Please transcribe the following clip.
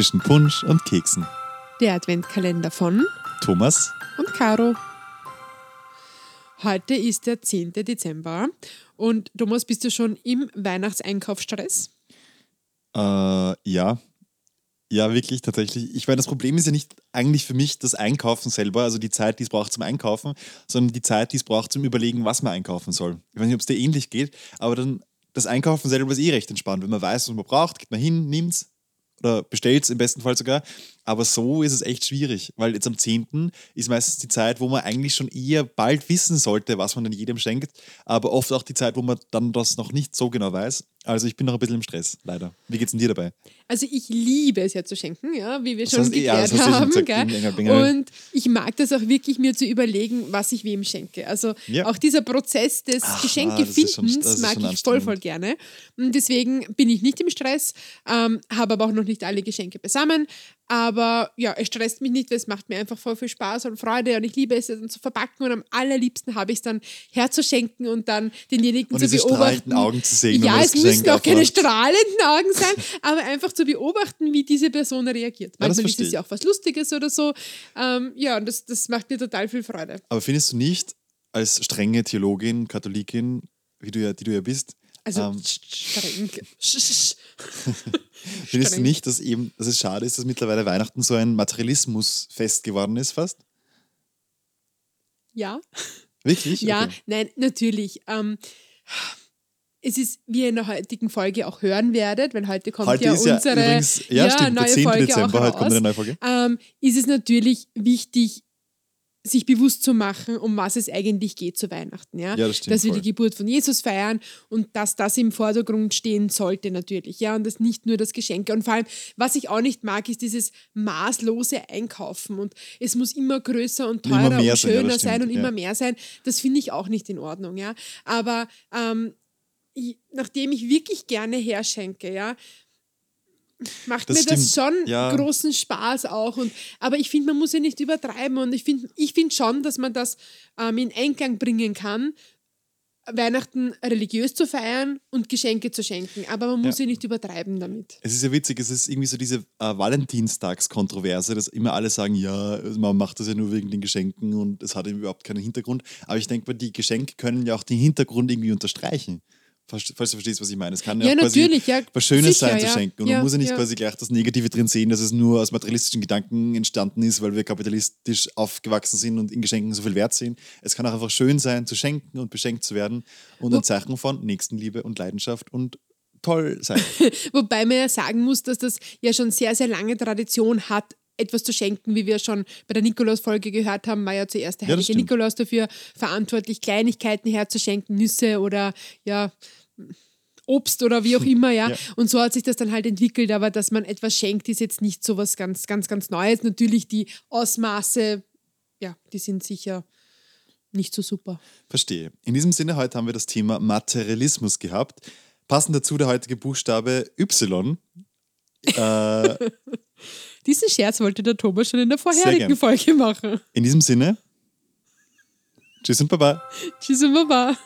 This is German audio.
zwischen Punsch und Keksen. Der Adventkalender von Thomas, und Caro. Heute ist der 10. Dezember und Thomas, bist du schon im Weihnachtseinkaufsstress? äh, ja. Ja, wirklich, tatsächlich. Ich meine, das Problem ist ja nicht eigentlich für mich das Einkaufen selber, also die Zeit, die es braucht zum Einkaufen, sondern die Zeit, die es braucht zum Überlegen, was man einkaufen soll. Ich weiß nicht, ob es dir ähnlich geht, aber dann das Einkaufen selber ist eh recht entspannt. Wenn man weiß, was man braucht, geht man hin, nimmt's oder bestellt es im besten Fall sogar. Aber so ist es echt schwierig, weil jetzt am 10. ist meistens die Zeit, wo man eigentlich schon eher bald wissen sollte, was man denn jedem schenkt, aber oft auch die Zeit, wo man dann das noch nicht so genau weiß. Also ich bin noch ein bisschen im Stress, leider. Wie geht's denn dir dabei? Also ich liebe es ja zu schenken, ja, wie wir Das schon hast- ja, geklärt hast du schon haben. gesagt. Und ich mag das auch wirklich, mir zu überlegen, was ich wem schenke. Also Ja. auch dieser Prozess des Ach, Geschenkefindens ah, schon- mag ich voll, voll gerne. Und deswegen bin ich nicht im Stress, ähm, habe aber auch noch nicht alle Geschenke beisammen. Aber ja, es stresst mich nicht, weil es macht mir einfach voll viel Spaß und Freude und ich liebe es dann zu verpacken und am allerliebsten habe ich es dann herzuschenken und dann denjenigen Und zu diese beobachten. strahlenden Augen zu sehen, Ja, es müssen auch keine strahlenden Augen sein, aber einfach zu beobachten, wie diese Person reagiert. Ja, das Manchmal ist verstehe es ja auch was Lustiges oder so. Ähm, ja, und das, das macht mir total viel Freude. Aber findest du nicht, als strenge Theologin, Katholikin, wie du ja, die du ja bist, Also Ähm. streng. Findest du nicht, dass eben, dass es schade ist, dass mittlerweile Weihnachten so ein Materialismusfest geworden ist, fast? Ja. Wirklich? Ja, Okay. nein, natürlich. Ähm, es ist, wie ihr in der heutigen Folge auch hören werdet, weil heute kommt Heute ja ist ja unsere übrigens, ja, stimmt, der neue 10. Folge Dezember, auch heute kommt eine neue Folge. ähm, ist es natürlich wichtig, sich bewusst zu machen, um was es eigentlich geht zu Weihnachten. Ja? Ja, das stimmt dass wir voll. die Geburt von Jesus feiern und dass das im Vordergrund stehen sollte natürlich. Ja? Und das nicht nur das Geschenke. Und vor allem, was ich auch nicht mag, ist dieses maßlose Einkaufen. Und es muss immer größer und teurer und sein, ja, schöner sein und ja. immer mehr sein. Das finde ich auch nicht in Ordnung. Ja? Aber ähm, ich, nachdem ich wirklich gerne herschenke, ja, macht Das mir das stimmt, schon ja. großen Spaß auch. Und, aber ich finde, man muss ja nicht übertreiben. Und ich finde ich find schon, dass man das ähm, in Einklang bringen kann, Weihnachten religiös zu feiern und Geschenke zu schenken. Aber man muss ja, nicht übertreiben damit. Es ist ja witzig, es ist irgendwie so diese äh, Valentinstagskontroverse, dass immer alle sagen, ja, man macht das ja nur wegen den Geschenken und es hat eben überhaupt keinen Hintergrund. Aber ich denke mal, die Geschenke können ja auch den Hintergrund irgendwie unterstreichen. Falls, du verstehst, was ich meine. Es kann ja, Ja, auch quasi natürlich, ja, was Schönes sicher, sein zu schenken. Und Ja, man muss ja nicht ja. quasi gleich das Negative drin sehen, dass es nur aus materialistischen Gedanken entstanden ist, weil wir kapitalistisch aufgewachsen sind und in Geschenken so viel wert sehen. Es kann auch einfach schön sein, zu schenken und beschenkt zu werden und ein Zeichen von Nächstenliebe und Leidenschaft und toll sein. Wobei man ja sagen muss, dass das ja schon sehr, sehr lange Tradition hat, etwas zu schenken, wie wir schon bei der Nikolaus-Folge gehört haben, war ja zuerst der Ja, heilige. Nikolaus dafür verantwortlich, Kleinigkeiten herzuschenken, Nüsse oder ja, Obst oder wie auch immer, ja. Ja. Und so hat sich das dann halt entwickelt, aber dass man etwas schenkt, ist jetzt nicht so was ganz, ganz, ganz Neues. Natürlich die Ausmaße, ja, die sind sicher nicht so super. Verstehe. In diesem Sinne, heute haben wir das Thema Materialismus gehabt. Passend dazu der heutige Buchstabe Y. Äh, Diesen Scherz wollte der Thomas schon in der vorherigen Folge machen. in diesem Sinne, tschüss und baba. Tschüss und Baba.